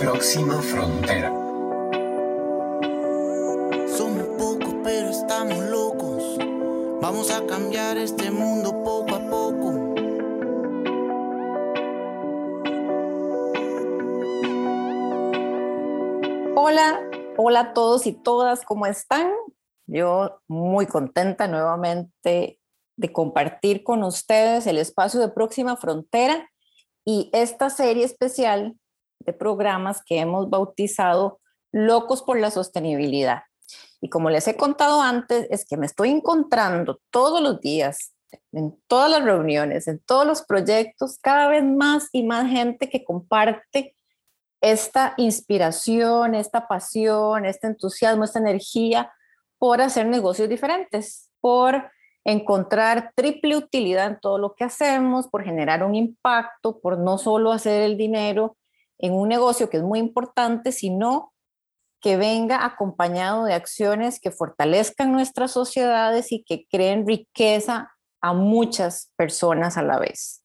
Próxima frontera. Somos pocos, pero estamos locos. Vamos a cambiar este mundo poco a poco. Hola, hola a todos y todas, ¿cómo están? Yo muy contenta nuevamente de compartir con ustedes el espacio de Próxima Frontera y esta serie especial de programas que hemos bautizado Locos por la Sostenibilidad. Y como les he contado antes, es que me estoy encontrando todos los días, en todas las reuniones, en todos los proyectos, cada vez más y más gente que comparte esta inspiración, esta pasión, este entusiasmo, esta energía por hacer negocios diferentes, por encontrar triple utilidad en todo lo que hacemos, por generar un impacto, por no solo hacer el dinero, en un negocio que es muy importante, sino que venga acompañado de acciones que fortalezcan nuestras sociedades y que creen riqueza a muchas personas a la vez.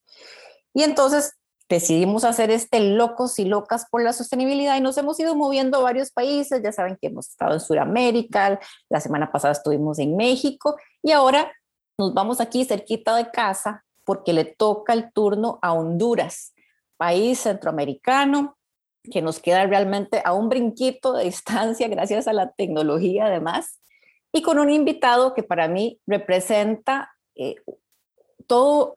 Y entonces decidimos hacer este Locos y Locas por la Sostenibilidad y nos hemos ido moviendo a varios países. Ya saben que hemos estado en Sudamérica, la semana pasada estuvimos en México y ahora nos vamos aquí cerquita de casa porque le toca el turno a Honduras país centroamericano que nos queda realmente a un brinquito de distancia gracias a la tecnología además, y con un invitado que para mí representa eh, todo,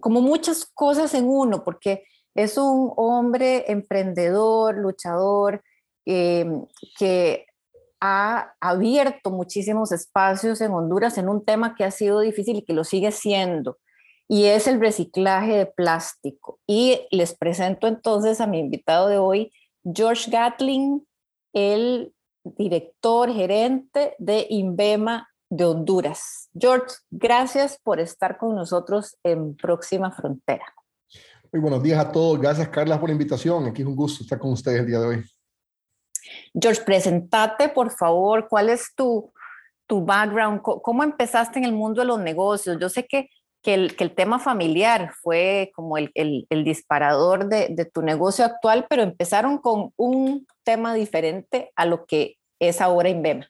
como muchas cosas en uno, porque es un hombre emprendedor, luchador, eh, que ha abierto muchísimos espacios en Honduras en un tema que ha sido difícil y que lo sigue siendo, y es el reciclaje de plástico. Y les presento entonces a mi invitado de hoy, George Gatling, el director gerente de Invema de Honduras. George, gracias por estar con nosotros en Próxima Frontera. Muy buenos días a todos. Gracias, Carla, por la invitación. Aquí es un gusto estar con ustedes el día de hoy. George, presentate, por favor. ¿Cuál es tu, tu background? ¿Cómo empezaste en el mundo de los negocios? Yo sé que que el, que el tema familiar fue como el, el, disparador de, de, tu negocio actual, pero empezaron con un tema diferente a lo que es ahora Invema.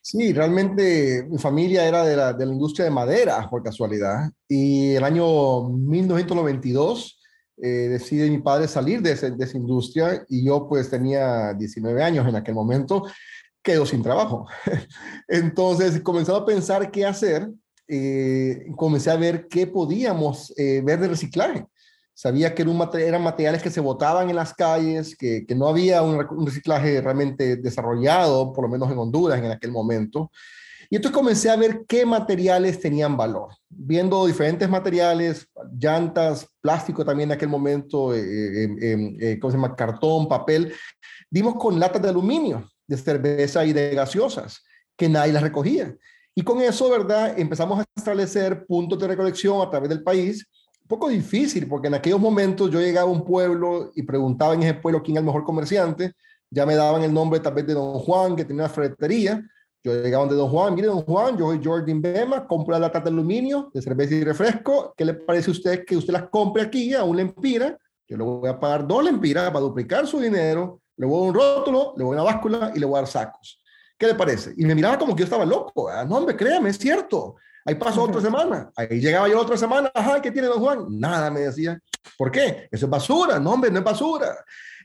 Sí, realmente mi familia era de la, de la industria de madera, por casualidad, y el año 1992 eh, decide mi padre salir de, de esa industria y yo pues tenía 19 años en aquel momento, quedo sin trabajo. Entonces comenzaba a pensar qué hacer eh, comencé a ver qué podíamos eh, ver de reciclaje. Sabía que eran materiales que se botaban en las calles, que, que no había un, reciclaje realmente desarrollado, por lo menos en Honduras en aquel momento. Y entonces comencé a ver qué materiales tenían valor, viendo diferentes materiales, llantas, plástico también en aquel momento, eh, ¿cómo se llama? Cartón, papel. Dimos con latas de aluminio, de cerveza y de gaseosas, que nadie las recogía. Y con eso, ¿verdad? Empezamos a establecer puntos de recolección a través del país. Un poco difícil, porque en aquellos momentos yo llegaba a un pueblo y preguntaba en ese pueblo quién era el mejor comerciante. Ya me daban el nombre tal vez de Don Juan, que tenía una ferretería. Yo llegaba donde Don Juan, mire Don Juan, yo soy Jordan Bema, compro la lata de aluminio, de cerveza y refresco. ¿Qué le parece a usted que usted las compre aquí a un lempira? Yo le voy a pagar dos lempiras para duplicar su dinero, le voy a un rótulo, le voy a una báscula y le voy a dar sacos. ¿Qué le parece? Y me miraba como que yo estaba loco. No, hombre, créame, es cierto. Ahí pasó otra semana. Ahí llegaba yo otra semana. Ajá, ¿qué tiene don Juan? Nada, me decía. ¿Por qué? Eso es basura. No, hombre, no es basura.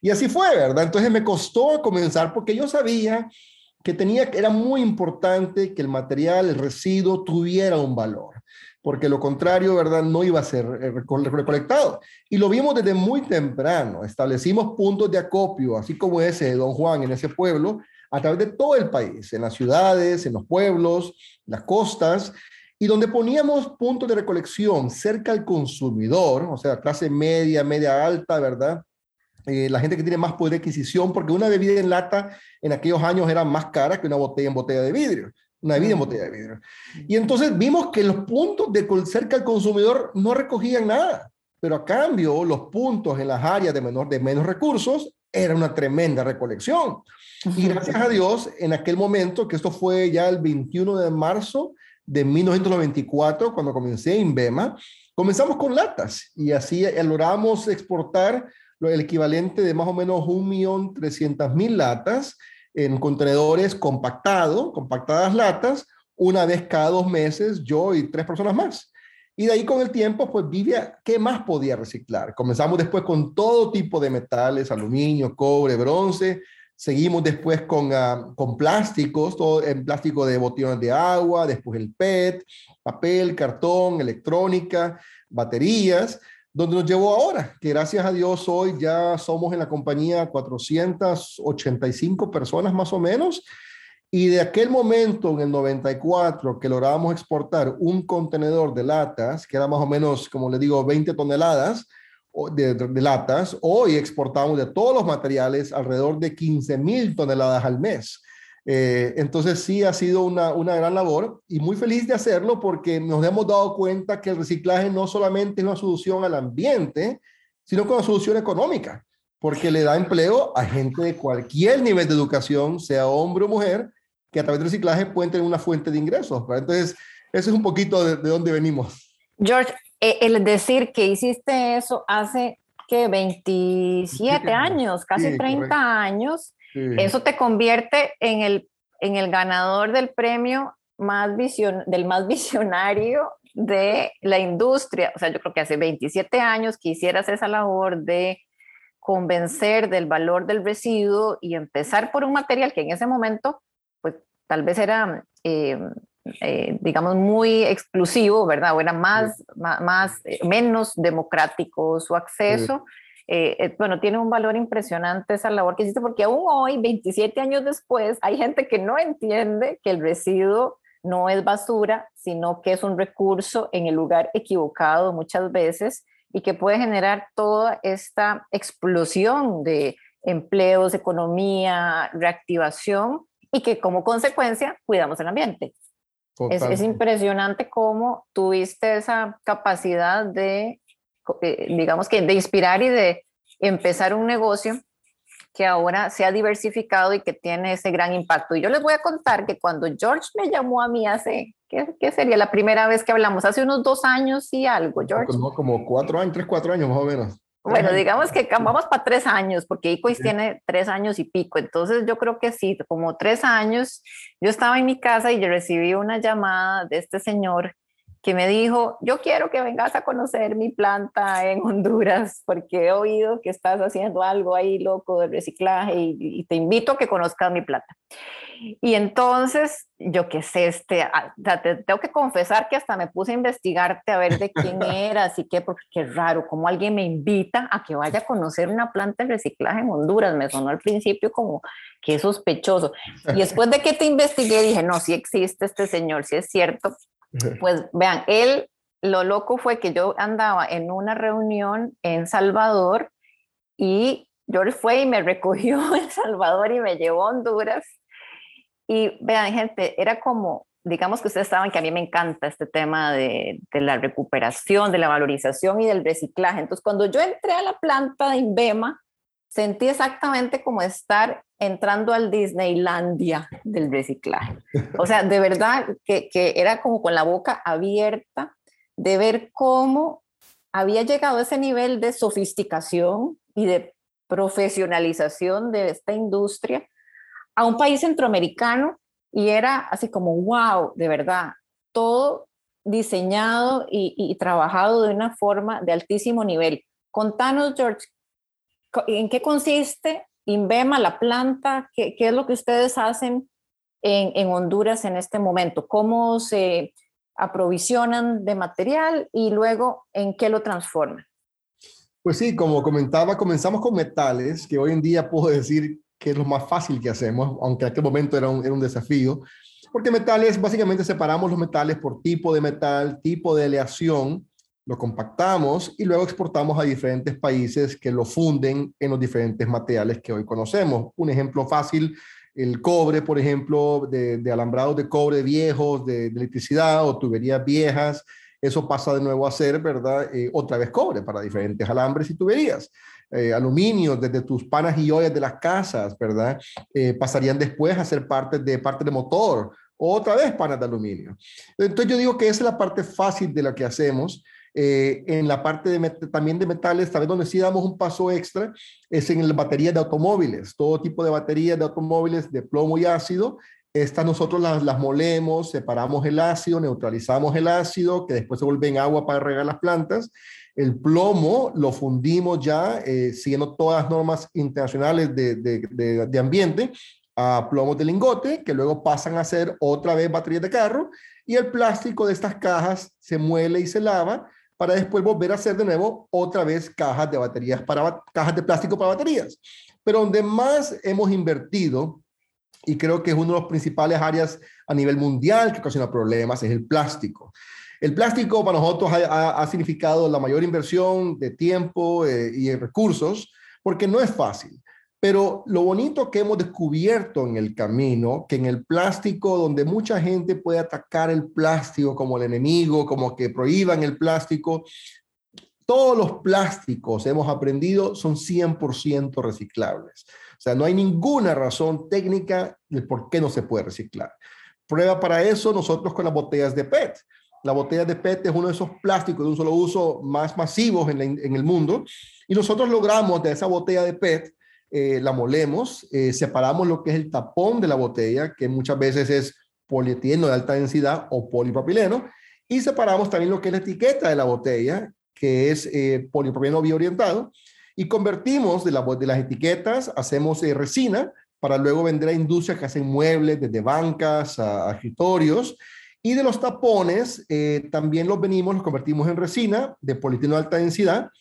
Y así fue, ¿verdad? Entonces me costó comenzar porque yo sabía que tenía, era muy importante que el material, el residuo tuviera un valor, porque lo contrario, ¿verdad? No iba a ser eh, recolectado. Y lo vimos desde muy temprano. Establecimos puntos de acopio, así como ese de Don Juan en ese pueblo, a través de todo el país, en las ciudades, en los pueblos, las costas, y donde poníamos puntos de recolección cerca al consumidor, o sea, clase media, media alta, ¿verdad? Eh, la gente que tiene más poder de adquisición, porque una bebida en lata en aquellos años era más cara que una botella en botella de vidrio, una bebida en botella de vidrio. Y entonces vimos que los puntos de cerca al consumidor no recogían nada, pero a cambio los puntos en las áreas de, menor, de menos recursos era una tremenda recolección. Y gracias a Dios, en aquel momento, que esto fue ya el 21 de marzo de 1994, cuando comencé en Bema, comenzamos con latas y así logramos exportar el equivalente de más o menos 1.300.000 latas en contenedores compactados, compactadas latas, una vez cada dos meses, yo y tres personas más. Y de ahí con el tiempo, pues Vivia, ¿qué más podía reciclar? Comenzamos después con todo tipo de metales, aluminio, cobre, bronce. Seguimos después con, uh, con plásticos, todo en plástico de botellones de agua, después el PET, papel, cartón, electrónica, baterías, donde nos llevó ahora, que gracias a Dios hoy ya somos en la compañía 485 personas más o menos y de aquel momento, en el 94, que lográbamos exportar un contenedor de latas, que era más o menos, como le digo, 20 toneladas de, de, latas, hoy exportamos de todos los materiales alrededor de 15 mil toneladas al mes. Eh, entonces sí ha sido una, una gran labor y muy feliz de hacerlo porque nos hemos dado cuenta que el reciclaje no solamente es una solución al ambiente, sino que una solución económica, porque le da empleo a gente de cualquier nivel de educación, sea hombre o mujer, que a través del reciclaje pueden tener una fuente de ingresos. Entonces, eso es un poquito de, de dónde venimos. George, eh, el decir que hiciste eso hace que 27 años, casi 30 años, eso te convierte en el, en el ganador del premio más vision, del más visionario de la industria. O sea, yo creo que hace 27 años que hicieras esa labor de convencer del valor del residuo y empezar por un material que en ese momento tal vez era, eh, eh, digamos, muy exclusivo, ¿verdad? O era más, más, eh, menos democrático su acceso. bueno, tiene un valor impresionante esa labor que hiciste, porque aún hoy, 27 años después, hay gente que no entiende que el residuo no es basura, sino que es un recurso en el lugar equivocado muchas veces y que puede generar toda esta explosión de empleos, economía, reactivación y que como consecuencia cuidamos el ambiente. Es, es, impresionante cómo tuviste esa capacidad de, eh, digamos que, de inspirar y de empezar un negocio que ahora se ha diversificado y que tiene ese gran impacto. Y yo les voy a contar que cuando George me llamó a mí hace, ¿qué, qué sería la primera vez que hablamos? Hace unos dos años y algo, George. Como, como cuatro años, tres, cuatro años más o menos. Bueno, digamos que vamos para tres años, porque Icois tiene tres años y pico, entonces yo creo que sí, como tres años, yo estaba en mi casa y yo recibí una llamada de este señor que me dijo, yo quiero que vengas a conocer mi planta en Honduras, porque he oído que estás haciendo algo ahí loco de reciclaje y, y te invito a que conozcas mi planta. Y entonces, yo qué sé, este, ah, te, tengo que confesar que hasta me puse a investigarte a ver de quién eras y qué, porque qué raro, como alguien me invita a que vaya a conocer una planta de reciclaje en Honduras. Me sonó al principio como que sospechoso. Y después de que te investigué, dije, no, sí existe este señor, sí es cierto. Pues vean, él, lo loco fue que yo andaba en una reunión en Salvador y George fue y me recogió en Salvador y me llevó a Honduras y vean, gente, era como, digamos que ustedes saben que a mí me encanta este tema de, de, la recuperación, de la valorización y del reciclaje. Entonces, cuando yo entré a la planta de Invema, sentí exactamente como estar entrando al Disneylandia del reciclaje. O sea, de verdad que, que era como con la boca abierta de ver cómo había llegado ese nivel de sofisticación y de profesionalización de esta industria a un país centroamericano y era así como, wow, de verdad, todo diseñado y, trabajado de una forma de altísimo nivel. Contanos, George, ¿en qué consiste Invema, la planta? ¿Qué, qué es lo que ustedes hacen en, en, Honduras en este momento? ¿Cómo se aprovisionan de material y luego en qué lo transforman? Pues sí, como comentaba, comenzamos con metales, que hoy en día puedo decir que es lo más fácil que hacemos, aunque en aquel momento era un, era un desafío, porque metales, básicamente separamos los metales por tipo de metal, tipo de aleación, lo compactamos y luego exportamos a diferentes países que lo funden en los diferentes materiales que hoy conocemos. Un ejemplo fácil, el cobre, por ejemplo, de, de alambrados de cobre viejos, de, de, electricidad o tuberías viejas, eso pasa de nuevo a ser, ¿verdad? Eh, otra vez cobre para diferentes alambres y tuberías eh, aluminio, desde tus panas y ollas de las casas, ¿verdad? Eh, pasarían después a ser parte de, parte de motor, otra vez panas de aluminio. Entonces yo digo que esa es la parte fácil de lo que hacemos Eh, en la parte de también de metales, tal vez donde sí damos un paso extra, es en las baterías de automóviles, todo tipo de baterías de automóviles de plomo y ácido. Estas nosotros las, las molemos, separamos el ácido, neutralizamos el ácido, que después se vuelve en agua para regar las plantas. El plomo lo fundimos ya, eh, siguiendo todas las normas internacionales de, de, de, ambiente, a plomos de lingote, que luego pasan a ser otra vez baterías de carro, y el plástico de estas cajas se muele y se lava para después volver a hacer de nuevo otra vez cajas de baterías para cajas de plástico para baterías. Pero donde más hemos invertido y creo que es una de las principales áreas a nivel mundial que ocasiona problemas es el plástico. El plástico para nosotros ha, significado la mayor inversión de tiempo eh, y de recursos porque no es fácil. Pero lo bonito que hemos descubierto en el camino, que en el plástico, donde mucha gente puede atacar el plástico como el enemigo, como que prohíban el plástico, todos los plásticos, hemos aprendido, son 100% reciclables. O sea, no hay ninguna razón técnica de por qué no se puede reciclar. Prueba para eso nosotros con las botellas de PET. La botella de PET es uno de esos plásticos de un solo uso más masivos en, en el mundo y nosotros logramos de esa botella de PET eh, la molemos, eh, separamos lo que es el tapón de la botella, que muchas veces es polietileno de alta densidad o polipropileno, y separamos también lo que es la etiqueta de la botella, que es eh, polipropileno bioorientado, y convertimos de, la, de las etiquetas, hacemos eh, resina para luego vender a industrias que hacen muebles, desde bancas a, escritorios, y de los tapones también los venimos, los convertimos en resina de polietileno de alta densidad,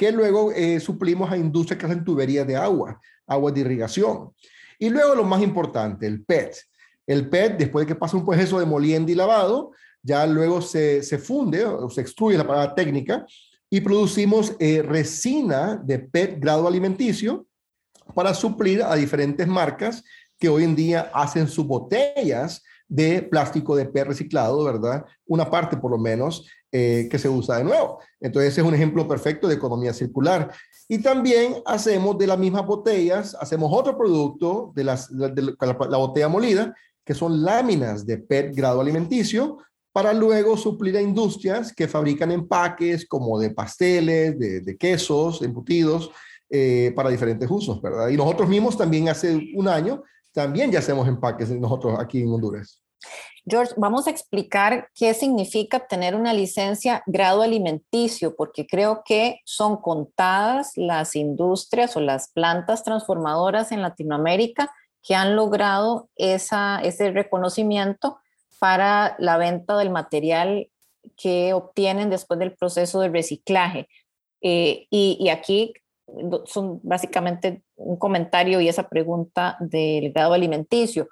que luego eh, suplimos a industrias que hacen tuberías de agua, agua de irrigación. Y luego lo más importante, el PET. El PET, después de que pasa un proceso de molienda y lavado, ya luego se, se funde o se extruye la palabra técnica y producimos eh, resina de PET grado alimenticio para suplir a diferentes marcas que hoy en día hacen sus botellas de plástico de PET reciclado, ¿verdad? Una parte por lo menos, eh, que se usa de nuevo. Entonces es un ejemplo perfecto de economía circular. Y también hacemos de las mismas botellas, hacemos otro producto de, las, de, la, botella molida, que son láminas de PET grado alimenticio, para luego suplir a industrias que fabrican empaques como de pasteles, de, quesos, embutidos, eh, para diferentes usos, ¿verdad? Y nosotros mismos también hace un año, también ya hacemos empaques nosotros aquí en Honduras. George, vamos a explicar qué significa tener una licencia grado alimenticio, porque creo que son contadas las industrias o las plantas transformadoras en Latinoamérica que han logrado ese reconocimiento para la venta del material que obtienen después del proceso de reciclaje. Eh, y, y, aquí son básicamente un comentario y esa pregunta del grado alimenticio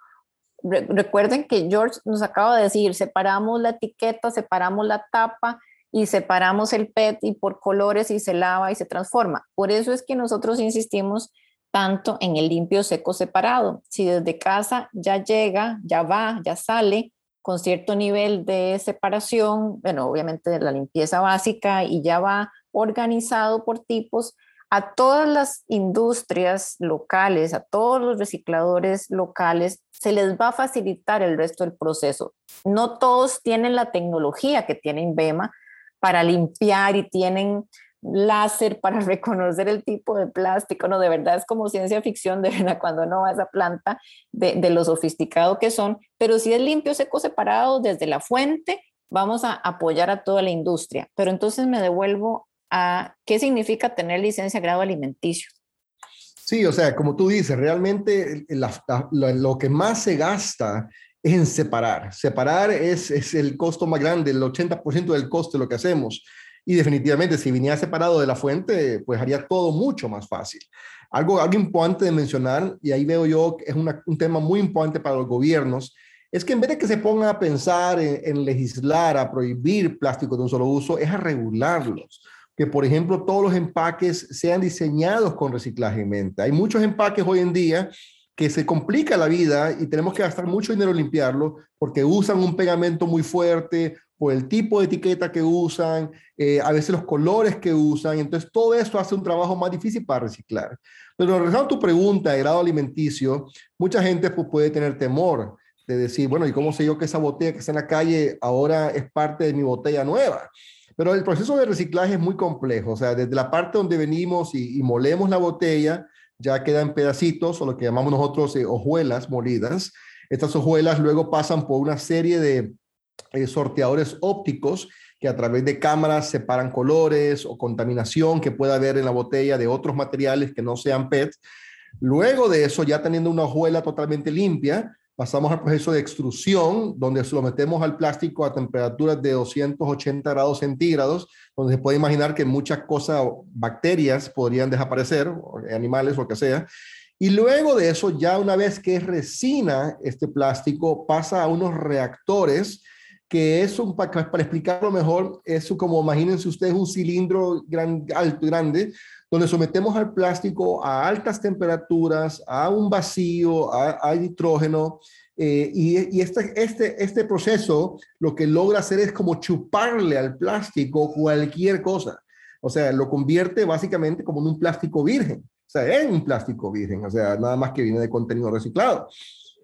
recuerden que George nos acaba de decir, separamos la etiqueta, separamos la tapa y separamos el PET y por colores y se lava y se transforma. Por eso es que nosotros insistimos tanto en el limpio seco separado. Si desde casa ya llega, ya va, ya sale con cierto nivel de separación, bueno, obviamente de la limpieza básica y ya va organizado por tipos, a todas las industrias locales, a todos los recicladores locales, se les va a facilitar el resto del proceso. No todos tienen la tecnología que tiene INVEMA para limpiar y tienen láser para reconocer el tipo de plástico, no, de verdad es como ciencia ficción, de verdad, cuando uno va a esa planta, de, de lo sofisticado que son, pero si es limpio, seco, separado desde la fuente, vamos a apoyar a toda la industria. Pero entonces me devuelvo a qué significa tener licencia grado alimenticio. Sí, o sea, como tú dices, realmente lo que más se gasta es en separar. Separar es, es el costo más grande, el 80% del costo de lo que hacemos. Y definitivamente, si viniera separado de la fuente, pues haría todo mucho más fácil. Algo, algo importante de mencionar, y ahí veo yo que es un tema muy importante para los gobiernos, es que en vez de que se pongan a pensar en, en legislar, a prohibir plásticos de un solo uso, es a regularlos que, por ejemplo, todos los empaques sean diseñados con reciclaje en mente. Hay muchos empaques hoy en día que se complica la vida y tenemos que gastar mucho dinero en limpiarlo porque usan un pegamento muy fuerte o el tipo de etiqueta que usan, eh, a veces los colores que usan. Entonces, todo esto hace un trabajo más difícil para reciclar. Pero regresando a tu pregunta de grado alimenticio, mucha gente pues, puede tener temor de decir, bueno, ¿y cómo sé yo que esa botella que está en la calle ahora es parte de mi botella nueva? Pero el proceso de reciclaje es muy complejo, o sea, desde la parte donde venimos y, molemos la botella, ya quedan pedacitos o lo que llamamos nosotros eh, hojuelas molidas. Estas hojuelas luego pasan por una serie de eh, sorteadores ópticos que a través de cámaras separan colores o contaminación que pueda haber en la botella de otros materiales que no sean PET. Luego de eso, ya teniendo una hojuela totalmente limpia, pasamos al proceso de extrusión, donde sometemos al plástico a temperaturas de 280 grados centígrados, donde se puede imaginar que muchas cosas, bacterias podrían desaparecer, animales, lo que sea. Y luego de eso, ya una vez que es resina, este plástico pasa a unos reactores que es un, para, explicarlo mejor, es como imagínense ustedes un cilindro gran, alto, grande, donde sometemos al plástico a altas temperaturas, a un vacío, a, nitrógeno, eh, y, este, este, este proceso lo que logra hacer es como chuparle al plástico cualquier cosa. O sea, lo convierte básicamente como en un plástico virgen. O sea, en un plástico virgen, o sea, nada más que viene de contenido reciclado.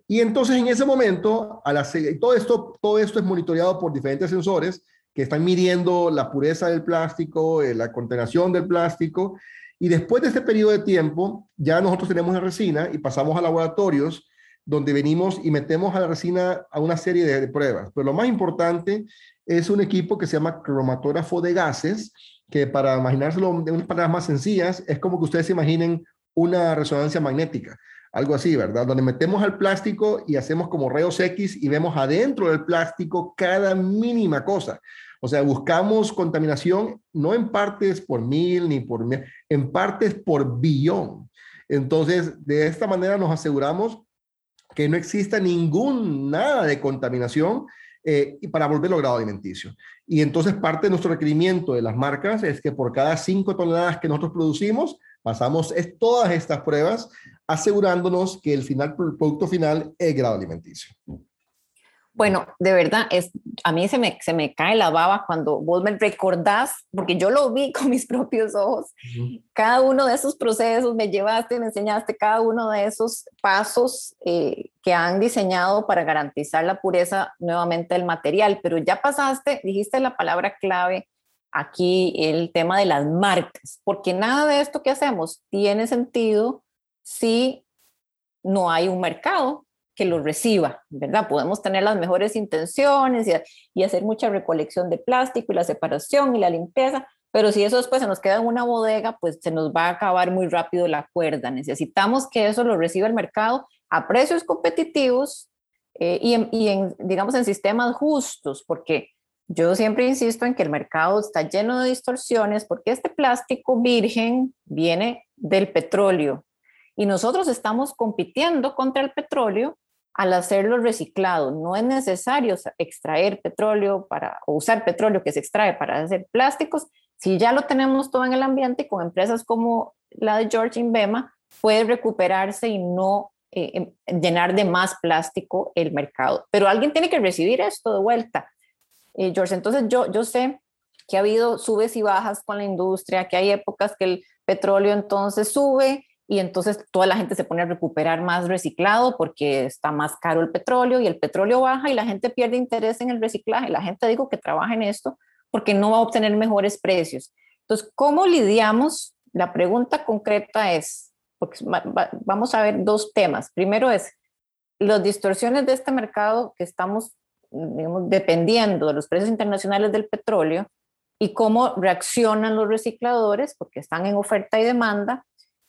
Y entonces en ese momento, a la, todo, esto, todo esto es monitoreado por diferentes sensores que están midiendo la pureza del plástico, eh, la contaminación del plástico. Y después de este periodo de tiempo, ya nosotros tenemos la resina y pasamos a laboratorios donde venimos y metemos a la resina a una serie de, pruebas. Pero lo más importante es un equipo que se llama cromatógrafo de gases, que para imaginárselo de unas palabras más sencillas, es como que ustedes se imaginen una resonancia magnética algo así, ¿verdad? Donde metemos al plástico y hacemos como rayos X y vemos adentro del plástico cada mínima cosa. O sea, buscamos contaminación no en partes por mil ni por mil, en partes por billón. Entonces, de esta manera nos aseguramos que no exista ningún nada de contaminación eh, y para volverlo grado alimenticio. Y entonces parte de nuestro requerimiento de las marcas es que por cada cinco toneladas que nosotros producimos, pasamos es, todas estas pruebas asegurándonos que el, final, el producto final es grado alimenticio. Bueno, de verdad, es, a mí se me, se me cae la baba cuando vos me recordás, porque yo lo vi con mis propios ojos, cada uno de esos procesos, me llevaste, me enseñaste cada uno de esos pasos eh, que han diseñado para garantizar la pureza nuevamente del material, pero ya pasaste, dijiste la palabra clave aquí, el tema de las marcas, porque nada de esto que hacemos tiene sentido si no hay un mercado que lo reciba, ¿verdad? Podemos tener las mejores intenciones y, hacer mucha recolección de plástico y la separación y la limpieza, pero si eso después se nos queda en una bodega, pues se nos va a acabar muy rápido la cuerda. Necesitamos que eso lo reciba el mercado a precios competitivos eh, y, y en, digamos, en sistemas justos, porque yo siempre insisto en que el mercado está lleno de distorsiones, porque este plástico virgen viene del petróleo, y nosotros estamos compitiendo contra el petróleo al hacerlo reciclado. No es necesario extraer petróleo para, o usar petróleo que se extrae para hacer plásticos. Si ya lo tenemos todo en el ambiente, con empresas como la de George Inbema, puede recuperarse y no eh, em, llenar de más plástico el mercado. Pero alguien tiene que recibir esto de vuelta. Eh, George, entonces yo, yo sé que ha habido subes y bajas con la industria, que hay épocas que el petróleo entonces sube y entonces toda la gente se pone a recuperar más reciclado porque está más caro el petróleo y el petróleo baja y la gente pierde interés en el reciclaje. La gente digo que trabaja en esto porque no va a obtener mejores precios. Entonces, ¿cómo lidiamos? La pregunta concreta es, porque vamos a ver dos temas. Primero es las distorsiones de este mercado que estamos digamos, dependiendo de los precios internacionales del petróleo y cómo reaccionan los recicladores porque están en oferta y demanda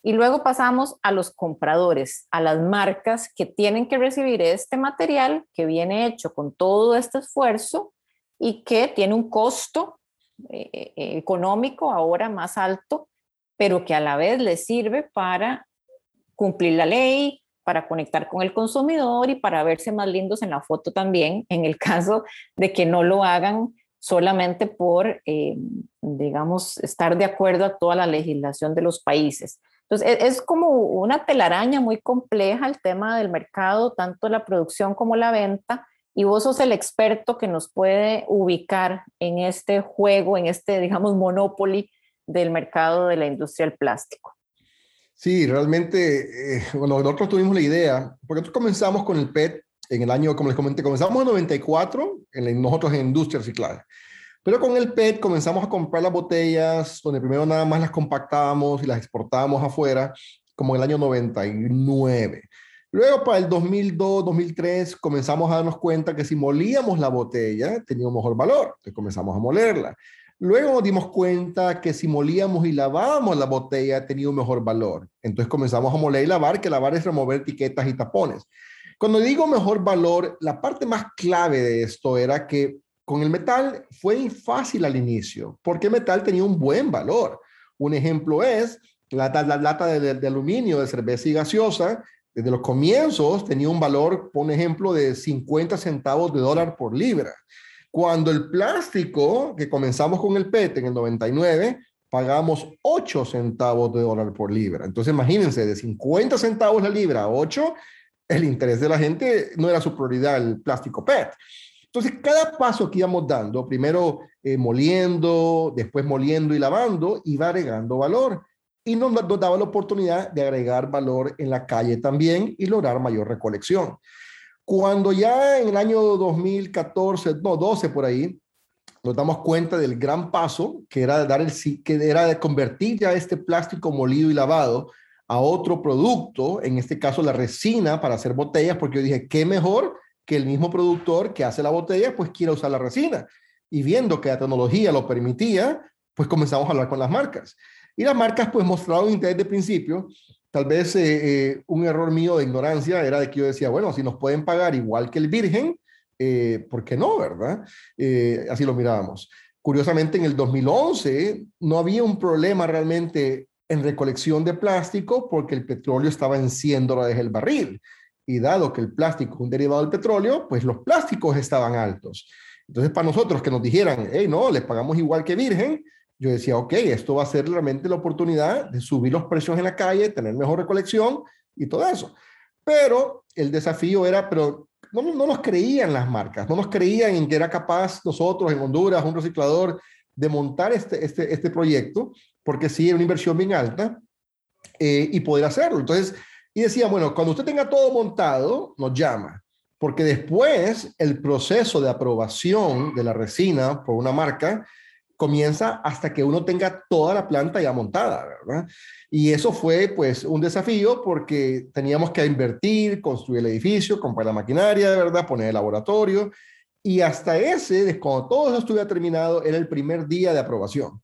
y luego pasamos a los compradores, a las marcas que tienen que recibir este material que viene hecho con todo este esfuerzo y que tiene un costo eh, eh, económico ahora más alto, pero que a la vez les sirve para cumplir la ley, para conectar con el consumidor y para verse más lindos en la foto también, en el caso de que no lo hagan solamente por, eh, digamos, estar de acuerdo a toda la legislación de los países. Entonces, e-, es, como una telaraña muy compleja el tema del mercado, tanto la producción como la venta, y vos sos el experto que nos puede ubicar en este juego, en este, digamos, monopoly del mercado de la industria del plástico. Sí, realmente, eh, bueno, nosotros tuvimos la idea, porque nosotros comenzamos con el PET en el año, como les comenté, comenzamos en 94, en nosotros en industria reciclada. Pero con el PET comenzamos a comprar las botellas, donde primero nada más las compactábamos y las exportábamos afuera, como en el año 99. Luego, para el 2002, 2003, comenzamos a darnos cuenta que si molíamos la botella tenía un mejor valor. Entonces comenzamos a molerla. Luego nos dimos cuenta que si molíamos y lavábamos la botella tenía un mejor valor. Entonces comenzamos a moler y lavar, que lavar es remover etiquetas y tapones. Cuando digo mejor valor, la parte más clave de esto era que con el metal fue fácil al inicio, porque metal tenía un buen valor. Un ejemplo es la, lata de, aluminio de cerveza y gaseosa, desde los comienzos tenía un valor, por ejemplo, de 50 centavos de dólar por libra. Cuando el plástico, que comenzamos con el PET en el 99, pagamos 8 centavos de dólar por libra. Entonces imagínense, de 50 centavos la libra a 8, el interés de la gente no era su prioridad el plástico PET. Entonces, cada paso que íbamos dando, primero eh, moliendo, después moliendo y lavando, iba agregando valor. Y nos, nos, daba la oportunidad de agregar valor en la calle también y lograr mayor recolección. Cuando ya en el año 2014, no, 12 por ahí, nos damos cuenta del gran paso que era dar el que era de convertir ya este plástico molido y lavado a otro producto, en este caso la resina para hacer botellas, porque yo dije, qué mejor que el mismo productor que hace la botella, pues quiera usar la resina. Y viendo que la tecnología lo permitía, pues comenzamos a hablar con las marcas. Y las marcas pues mostraron interés de principio. Tal vez eh, eh, un error mío de ignorancia era de que yo decía, bueno, si nos pueden pagar igual que el virgen, eh, ¿por qué no, verdad? así lo mirábamos. Curiosamente, en el 2011 no había un problema realmente en recolección de plástico porque el petróleo estaba en 100 dólares el barril y dado que el plástico es un derivado del petróleo, pues los plásticos estaban altos. Entonces, para nosotros que nos dijeran, hey, no, les pagamos igual que virgen, yo decía, ok, esto va a ser realmente la oportunidad de subir los precios en la calle, tener mejor recolección y todo eso. Pero el desafío era, pero no, no nos creían las marcas, no nos creían en que era capaz nosotros en Honduras, un reciclador, de montar este, este, este proyecto, porque sí, era una inversión bien alta eh, y poder hacerlo. Entonces, y decía, bueno, cuando usted tenga todo montado, nos llama, porque después el proceso de aprobación de la resina por una marca comienza hasta que uno tenga toda la planta ya montada, ¿verdad? Y eso fue pues un desafío porque teníamos que invertir, construir el edificio, comprar la maquinaria, ¿verdad? Poner el laboratorio. Y hasta ese, cuando todo eso estuviera terminado, era el primer día de aprobación.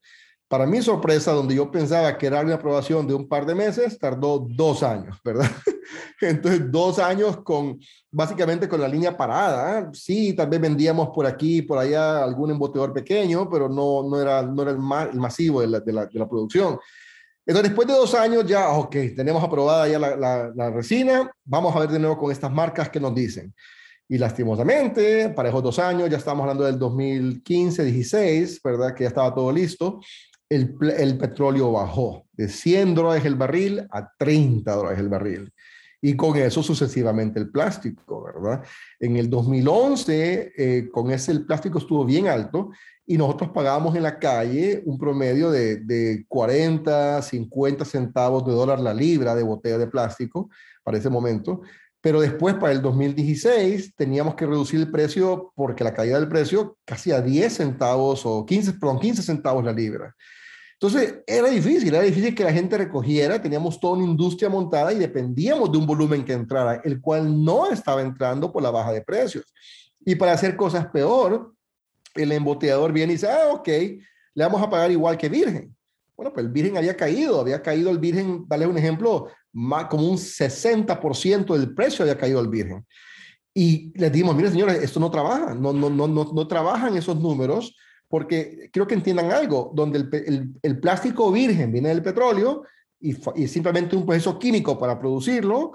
Para mi sorpresa, donde yo pensaba que era una aprobación de un par de meses, tardó dos años, ¿verdad? Entonces, dos años con, básicamente con la línea parada. Sí, tal vez vendíamos por aquí por allá algún emboteador pequeño, pero no, no era, no era el, masivo de la, de, la, de la, producción. Entonces, después de dos años ya, ok, tenemos aprobada ya la, la resina, vamos a ver de nuevo con estas marcas que nos dicen. Y lastimosamente, para esos dos años, ya estamos hablando del 2015, 16, ¿verdad? Que ya estaba todo listo el, petróleo bajó de 100 dólares el barril a 30 dólares el barril. Y con eso sucesivamente el plástico, ¿verdad? En el 2011, eh, con ese el plástico estuvo bien alto y nosotros pagábamos en la calle un promedio de, de 40, 50 centavos de dólar la libra de botella de plástico para ese momento. Pero después, para el 2016, teníamos que reducir el precio porque la caída del precio casi a 10 centavos o 15, perdón, 15 centavos la libra. Entonces, era difícil, era difícil que la gente recogiera, teníamos toda una industria montada y dependíamos de un volumen que entrara, el cual no estaba entrando por la baja de precios. Y para hacer cosas peor, el emboteador viene y dice, ah, ok, le vamos a pagar igual que Virgen. Bueno, pues el Virgen había caído, había caído el Virgen, dale un ejemplo, más, como un 60% del precio había caído el Virgen. Y les dijimos, mire señores, esto no trabaja, no, no, no, no, no trabajan esos números porque quiero que entiendan algo, donde el, plástico virgen viene del petróleo y, y, simplemente un proceso químico para producirlo,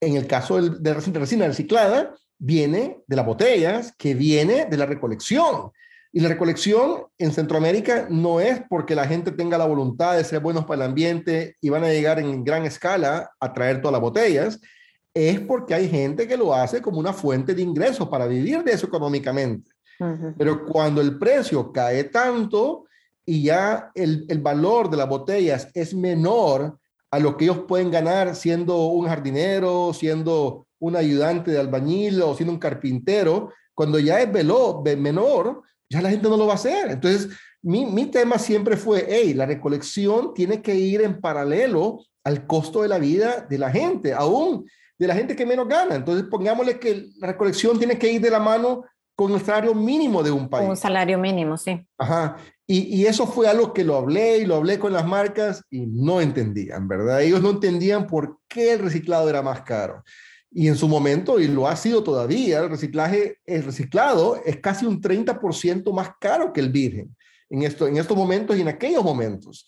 en el caso de resina, resina reciclada, viene de las botellas, que viene de la recolección. Y la recolección en Centroamérica no es porque la gente tenga la voluntad de ser buenos para el ambiente y van a llegar en gran escala a traer todas las botellas, es porque hay gente que lo hace como una fuente de ingresos para vivir de eso económicamente. Pero cuando el precio cae tanto y ya el, el, valor de las botellas es menor a lo que ellos pueden ganar siendo un jardinero, siendo un ayudante de albañil o siendo un carpintero, cuando ya es velo, menor, ya la gente no lo va a hacer. Entonces, mi, mi tema siempre fue, hey, la recolección tiene que ir en paralelo al costo de la vida de la gente, aún de la gente que menos gana. Entonces, pongámosle que la recolección tiene que ir de la mano con el salario mínimo de un país. Un salario mínimo, sí. Ajá. Y, y, eso fue algo que lo hablé y lo hablé con las marcas y no entendían, ¿verdad? Ellos no entendían por qué el reciclado era más caro. Y en su momento, y lo ha sido todavía, el reciclaje, el reciclado es casi un 30% más caro que el virgen en, esto, en estos momentos y en aquellos momentos.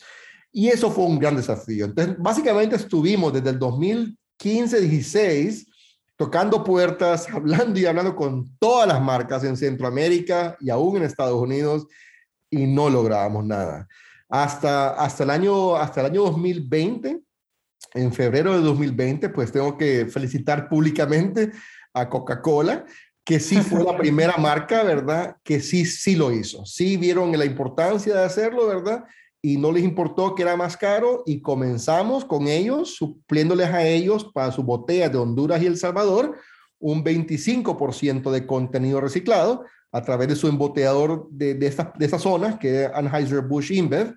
Y eso fue un gran desafío. Entonces, básicamente estuvimos desde el 2015-16 tocando puertas, hablando y hablando con todas las marcas en Centroamérica y aún en Estados Unidos y no lográbamos nada. Hasta, hasta, el, año, hasta el año 2020, en febrero de 2020, pues tengo que felicitar públicamente a Coca-Cola, que sí fue la primera marca, ¿verdad? Que sí, sí lo hizo. Sí vieron la importancia de hacerlo, ¿verdad? Y no les importó que era más caro y comenzamos con ellos, supliéndoles a ellos para sus botellas de Honduras y El Salvador un 25% de contenido reciclado a través de su emboteador de, de, esta, de estas zonas, que es Anheuser-Busch InBev.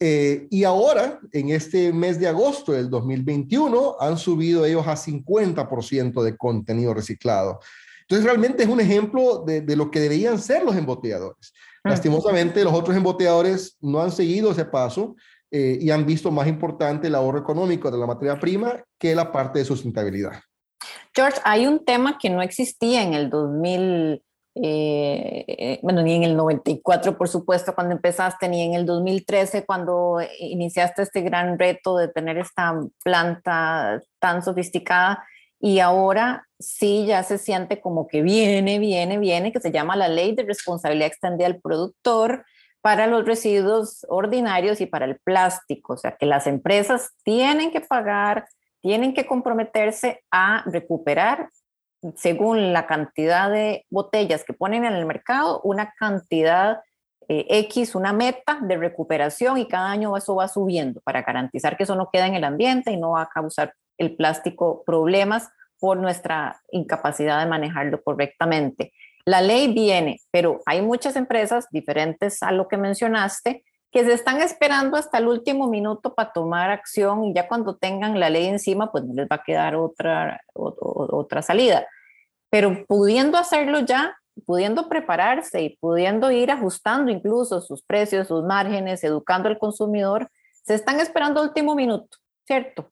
Eh, y ahora, en este mes de agosto del 2021, han subido ellos a 50% de contenido reciclado. Entonces, realmente es un ejemplo de, de lo que deberían ser los emboteadores. Mm. Lastimosamente, los otros emboteadores no han seguido ese paso eh, y han visto más importante el ahorro económico de la materia prima que la parte de sustentabilidad. George, hay un tema que no existía en el 2000 eh, eh, bueno, ni en el 94, por supuesto, cuando empezaste, ni en el 2013, cuando iniciaste este gran reto de tener esta planta tan sofisticada. Y ahora sí ya se siente como que viene, viene, viene, que se llama la ley de responsabilidad extendida al productor para los residuos ordinarios y para el plástico. O sea, que las empresas tienen que pagar, tienen que comprometerse a recuperar según la cantidad de botellas que ponen en el mercado, una cantidad eh, X, una meta de recuperación y cada año eso va subiendo para garantizar que eso no queda en el ambiente y no va a causar el plástico problemas por nuestra incapacidad de manejarlo correctamente. La ley viene, pero hay muchas empresas diferentes a lo que mencionaste que se están esperando hasta el último minuto para tomar acción y ya cuando tengan la ley encima, pues no les va a quedar otra, otra salida. Pero pudiendo hacerlo ya, pudiendo prepararse y pudiendo ir ajustando incluso sus precios, sus márgenes, educando al consumidor, se están esperando último minuto, ¿cierto?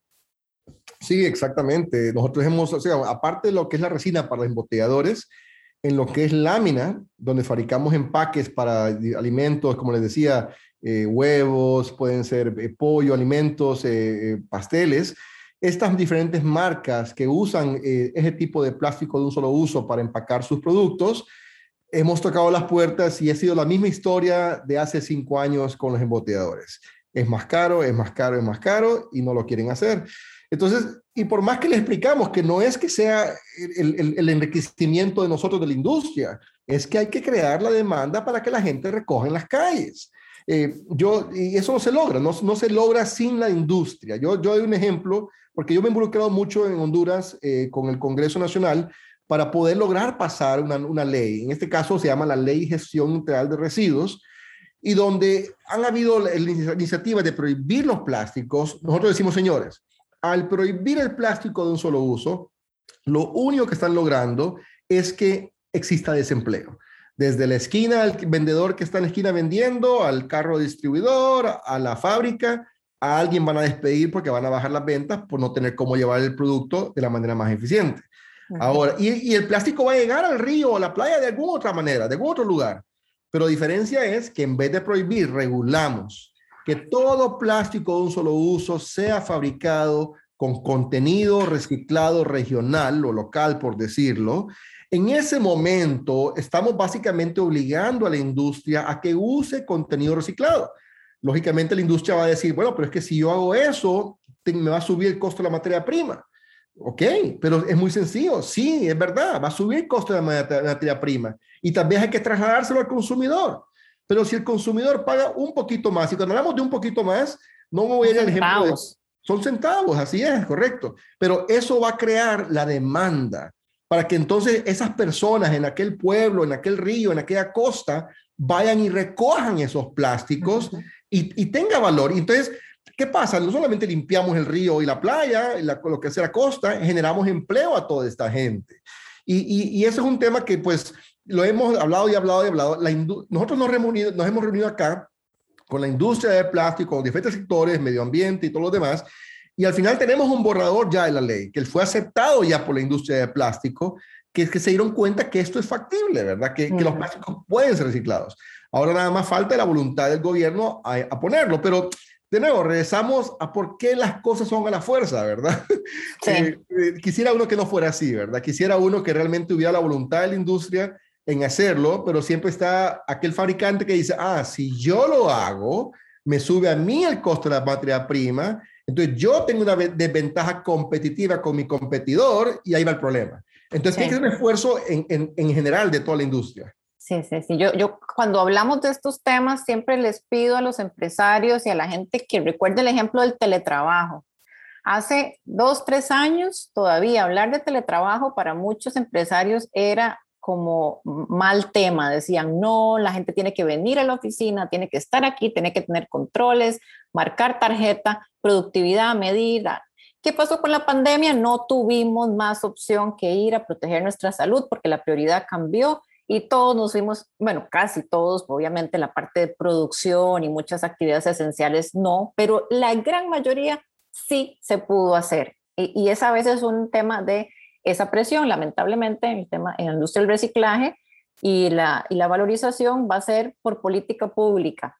Sí, exactamente. Nosotros hemos, o aparte de lo que es la resina para los embotelladores, en lo que es lámina, donde fabricamos empaques para alimentos, como les decía, eh, huevos, pueden ser eh, pollo, alimentos, eh, pasteles. Estas diferentes marcas que usan ese tipo de plástico de un solo uso para empacar sus productos, hemos tocado las puertas y ha sido la misma historia de hace cinco años con los embotelladores. Es más caro, es más caro, es más caro y no lo quieren hacer. Entonces, y por más que le explicamos que no es que sea el, el, el, enriquecimiento de nosotros de la industria, es que hay que crear la demanda para que la gente recoja en las calles. Eh, yo, y eso no se logra, no, no, se logra sin la industria. Yo, yo doy un ejemplo, porque yo me he involucrado mucho en Honduras eh, con el Congreso Nacional para poder lograr pasar una, una, ley. En este caso se llama la Ley Gestión Integral de Residuos, y donde han habido la, la iniciativa de prohibir los plásticos. Nosotros decimos, señores, al prohibir el plástico de un solo uso, lo único que están logrando es que exista desempleo desde la esquina al vendedor que está en la esquina vendiendo, al carro distribuidor, a la fábrica, a alguien van a despedir porque van a bajar las ventas por no tener cómo llevar el producto de la manera más eficiente. Ahora, y, y, el plástico va a llegar al río o a la playa de alguna otra manera, de algún otro lugar. Pero la diferencia es que en vez de prohibir, regulamos que todo plástico de un solo uso sea fabricado con contenido reciclado regional o local, por decirlo, en ese momento, estamos básicamente obligando a la industria a que use contenido reciclado. Lógicamente, la industria va a decir, bueno, pero es que si yo hago eso, me va a subir el costo de la materia prima. Ok, pero es muy sencillo. Sí, es verdad, va a subir el costo de la materia prima y también hay que trasladárselo al consumidor. Pero si el consumidor paga un poquito más, y cuando hablamos de un poquito más, no me voy a ir al ejemplo de, son centavos, así es, correcto. Pero eso va a crear la demanda para que entonces esas personas en aquel pueblo, en aquel río, en aquella costa, vayan y recojan esos plásticos y, y tenga valor. Y entonces, ¿qué pasa? No solamente limpiamos el río y la playa, lo que es la costa, generamos empleo a toda esta gente. Y, y, y eso es un tema que pues lo hemos hablado y hablado y hablado. La nosotros nos, reunido, nos hemos reunido acá con la industria del plástico, con diferentes sectores, medio ambiente y todo lo demás, y al final tenemos un borrador ya de la ley, que fue aceptado ya por la industria del plástico, que es que se dieron cuenta que esto es factible, ¿verdad? Que, que los plásticos pueden ser reciclados. Ahora nada más falta la voluntad del gobierno a, a, ponerlo, pero de nuevo, regresamos a por qué las cosas son a la fuerza, ¿verdad? Sí. Eh, eh, quisiera uno que no fuera así, ¿verdad? Quisiera uno que realmente hubiera la voluntad de la industria en hacerlo, pero siempre está aquel fabricante que dice, ah, si yo lo hago, me sube a mí el costo de la materia prima entonces yo tengo una desventaja competitiva con mi competidor y ahí va el problema. Entonces sí. hay que hacer un esfuerzo en, en, en, general de toda la industria. Sí, sí, sí. Yo, yo cuando hablamos de estos temas siempre les pido a los empresarios y a la gente que recuerde el ejemplo del teletrabajo. Hace dos, tres años todavía hablar de teletrabajo para muchos empresarios era como mal tema. Decían, no, la gente tiene que venir a la oficina, tiene que estar aquí, tiene que tener controles, marcar tarjeta, productividad, medida. ¿Qué pasó con la pandemia? No tuvimos más opción que ir a proteger nuestra salud porque la prioridad cambió y todos nos fuimos, bueno, casi todos, obviamente la parte de producción y muchas actividades esenciales no, pero la gran mayoría sí se pudo hacer. Y, y es a veces un tema de esa presión, lamentablemente, en el tema en la industria del reciclaje y la, y la valorización va a ser por política pública.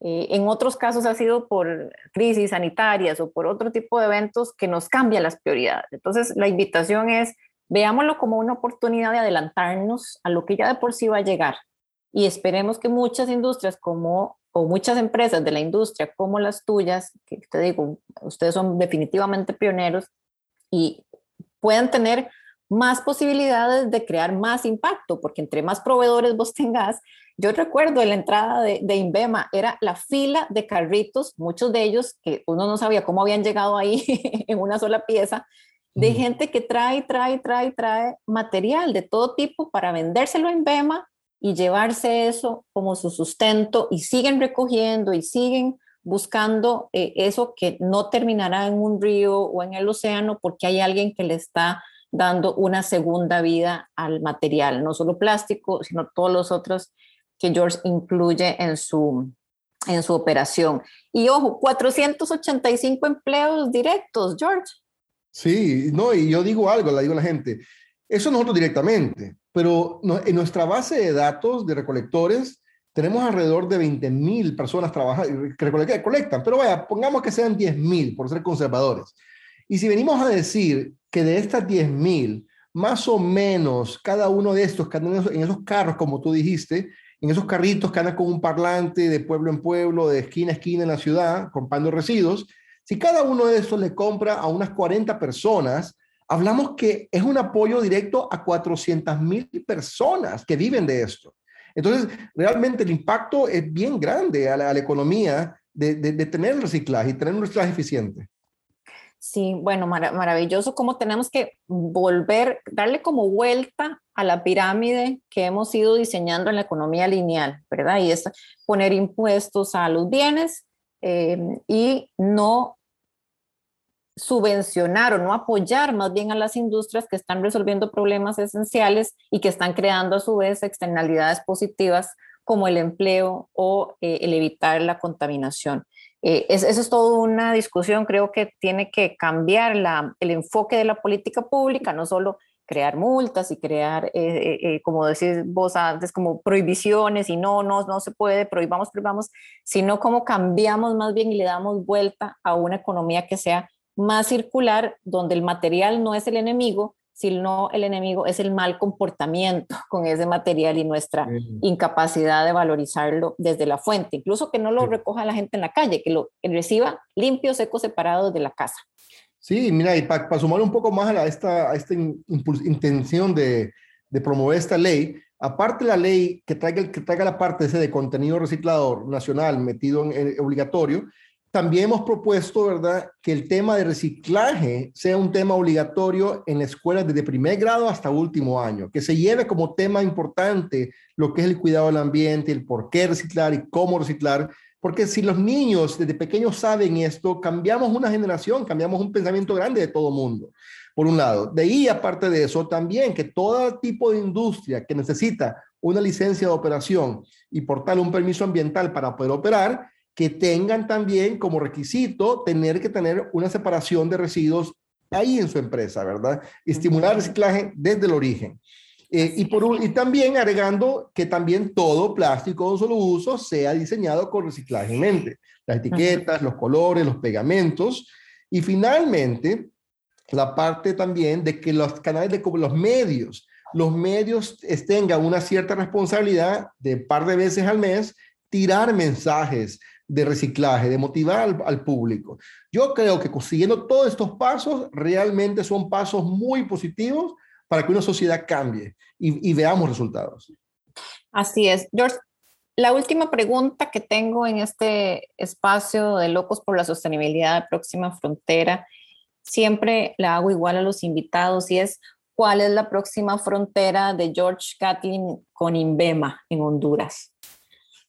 Eh, en otros casos ha sido por crisis sanitarias o por otro tipo de eventos que nos cambian las prioridades. Entonces, la invitación es, veámoslo como una oportunidad de adelantarnos a lo que ya de por sí va a llegar y esperemos que muchas industrias como o muchas empresas de la industria como las tuyas, que te digo, ustedes son definitivamente pioneros y puedan tener más posibilidades de crear más impacto, porque entre más proveedores vos tengas, yo recuerdo en la entrada de, de, Inbema, era la fila de carritos, muchos de ellos que uno no sabía cómo habían llegado ahí en una sola pieza, de gente que trae, trae, trae, trae material de todo tipo para vendérselo a Inbema y llevarse eso como su sustento y siguen recogiendo y siguen buscando eh, eso que no terminará en un río o en el océano porque hay alguien que le está dando una segunda vida al material, no solo plástico, sino todos los otros que George incluye en su, en su operación. Y ojo, 485 empleos directos, George. Sí, no, y yo digo algo, le digo a la gente, eso nosotros directamente, pero en nuestra base de datos de recolectores, tenemos alrededor de 20 mil personas trabajando, que recolectan, pero vaya, pongamos que sean 10 mil por ser conservadores. Y si venimos a decir que de estas 10 mil, más o menos cada uno de estos que andan en esos carros, como tú dijiste, en esos carritos que andan con un parlante de pueblo en pueblo, de esquina a esquina en la ciudad, comprando residuos, si cada uno de estos le compra a unas 40 personas, hablamos que es un apoyo directo a 400 mil personas que viven de esto. Entonces, realmente el impacto es bien grande a la, a la economía de, de, de, tener el reciclaje y tener un reciclaje eficiente. Sí, bueno, mar maravilloso cómo tenemos que volver, darle como vuelta a la pirámide que hemos ido diseñando en la economía lineal, ¿verdad? Y es poner impuestos a los bienes eh, y no subvencionar o no apoyar más bien a las industrias que están resolviendo problemas esenciales y que están creando a su vez externalidades positivas como el empleo o eh, el evitar la contaminación. Eh, es, eso es toda una discusión, creo que tiene que cambiar la, el enfoque de la política pública, no solo crear multas y crear, eh, eh, eh, como decís vos antes, como prohibiciones y no, no, no se puede, prohibamos, prohibamos, sino como cambiamos más bien y le damos vuelta a una economía que sea más circular, donde el material no es el enemigo, sino el enemigo es el mal comportamiento con ese material y nuestra sí. incapacidad de valorizarlo desde la fuente, incluso que no lo sí. recoja la gente en la calle, que lo reciba limpio, seco, separado de la casa. Sí, mira, y para pa sumar un poco más a esta, a esta intención de, de, promover esta ley, aparte la ley que traiga, que traiga la parte ese de contenido reciclador nacional metido en, en obligatorio, también hemos propuesto, ¿verdad?, que el tema de reciclaje sea un tema obligatorio en la escuela desde primer grado hasta último año, que se lleve como tema importante lo que es el cuidado del ambiente, el por qué reciclar y cómo reciclar, porque si los niños desde pequeños saben esto, cambiamos una generación, cambiamos un pensamiento grande de todo mundo, por un lado. De ahí, aparte de eso, también que todo tipo de industria que necesita una licencia de operación y por tal un permiso ambiental para poder operar, que tengan también como requisito tener que tener una separación de residuos ahí en su empresa, ¿verdad? Estimular el reciclaje desde el origen. Eh, y, por, y también agregando que también todo plástico de un solo uso sea diseñado con reciclaje en mente. Las etiquetas, los colores, los pegamentos. Y finalmente, la parte también de que los canales de los medios, los medios tengan una cierta responsabilidad de par de veces al mes tirar mensajes de reciclaje, de motivar al, público. Yo creo que consiguiendo todos estos pasos realmente son pasos muy positivos para que una sociedad cambie y, veamos resultados. Así es. George, la última pregunta que tengo en este espacio de Locos por la Sostenibilidad Próxima Frontera, siempre la hago igual a los invitados y es, ¿cuál es la próxima frontera de George Catlin con Invema en Honduras?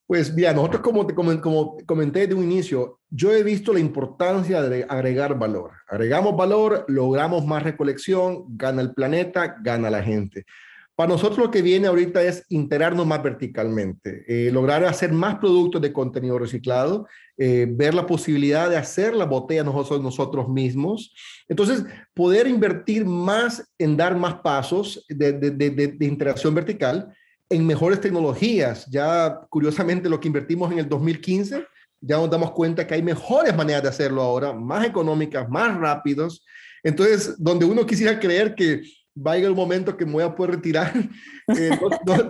Pues bien, nosotros como, como, como comenté de un inicio, yo he visto la importancia de agregar valor. Agregamos valor, logramos más recolección, gana el planeta, gana la gente. Para nosotros lo que viene ahorita es integrarnos más verticalmente, eh, lograr hacer más productos de contenido reciclado, eh, ver la posibilidad de hacer la botella nosotros, nosotros mismos. Entonces, poder invertir más en dar más pasos de, de, de interacción vertical en mejores tecnologías. Ya curiosamente lo que invertimos en el 2015, ya nos damos cuenta que hay mejores maneras de hacerlo ahora, más económicas, más rápidos. Entonces, donde uno quisiera creer que va a llegar un momento que me voy a poder retirar, eh,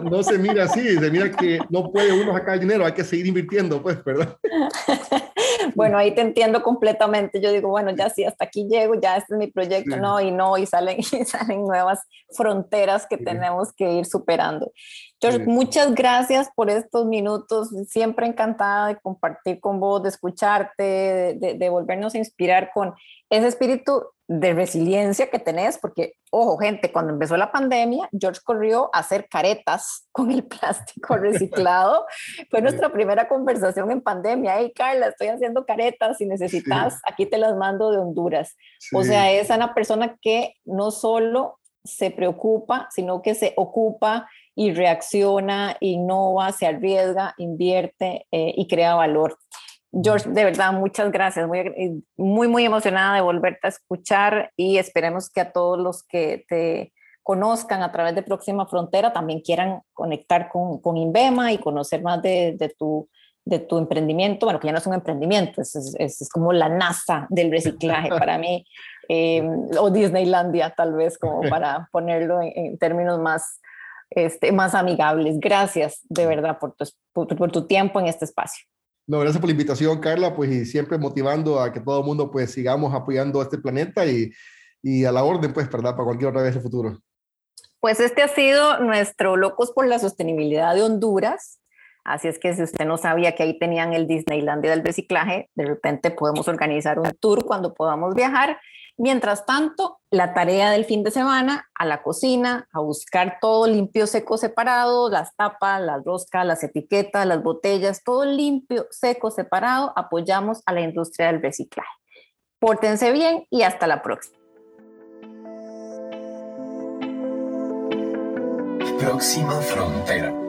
no, se mira así, se mira que no puede uno sacar dinero, hay que seguir invirtiendo, pues, ¿verdad? bueno, ahí te entiendo completamente. Yo digo, bueno, ya sí, hasta aquí llego, ya este es mi proyecto, no, y no, y salen, y salen nuevas fronteras que tenemos que ir superando. George, muchas gracias por estos minutos. Siempre encantada de compartir con vos, de escucharte, de, de volvernos a inspirar con ese espíritu de resiliencia que tenés, porque, ojo, gente, cuando empezó la pandemia, George corrió a hacer caretas con el plástico reciclado. Fue nuestra primera conversación en pandemia. Hey, Carla, estoy haciendo caretas, si necesitas, aquí te las mando de Honduras. O sea, es una persona que no solo se preocupa, sino que se ocupa y reacciona, innova, se arriesga, invierte eh, y crea valor. George, de verdad, muchas gracias. Muy, muy, muy emocionada de volverte a escuchar y esperemos que a todos los que te conozcan a través de Próxima Frontera también quieran conectar con, con Invema y conocer más de, de, tu, de tu emprendimiento. Bueno, que ya no es un emprendimiento, es, es, es como la NASA del reciclaje para mí, eh, o Disneylandia tal vez, como para ponerlo en, en términos más, este, más amigables. Gracias de verdad por tu, por, por tu tiempo en este espacio. No, gracias por la invitación, Carla, pues y siempre motivando a que todo el mundo pues sigamos apoyando a este planeta y, y a la orden, pues, ¿verdad? Para cualquier otra vez de futuro. Pues este ha sido nuestro Locos por la Sostenibilidad de Honduras. Así es que si usted no sabía que ahí tenían el Disneylandia del reciclaje, de repente podemos organizar un tour cuando podamos viajar Mientras tanto, la tarea del fin de semana, a la cocina, a buscar todo limpio, seco, separado, las tapas, las roscas, las etiquetas, las botellas, todo limpio, seco, separado, apoyamos a la industria del reciclaje. Pórtense bien y hasta la próxima. Próxima frontera.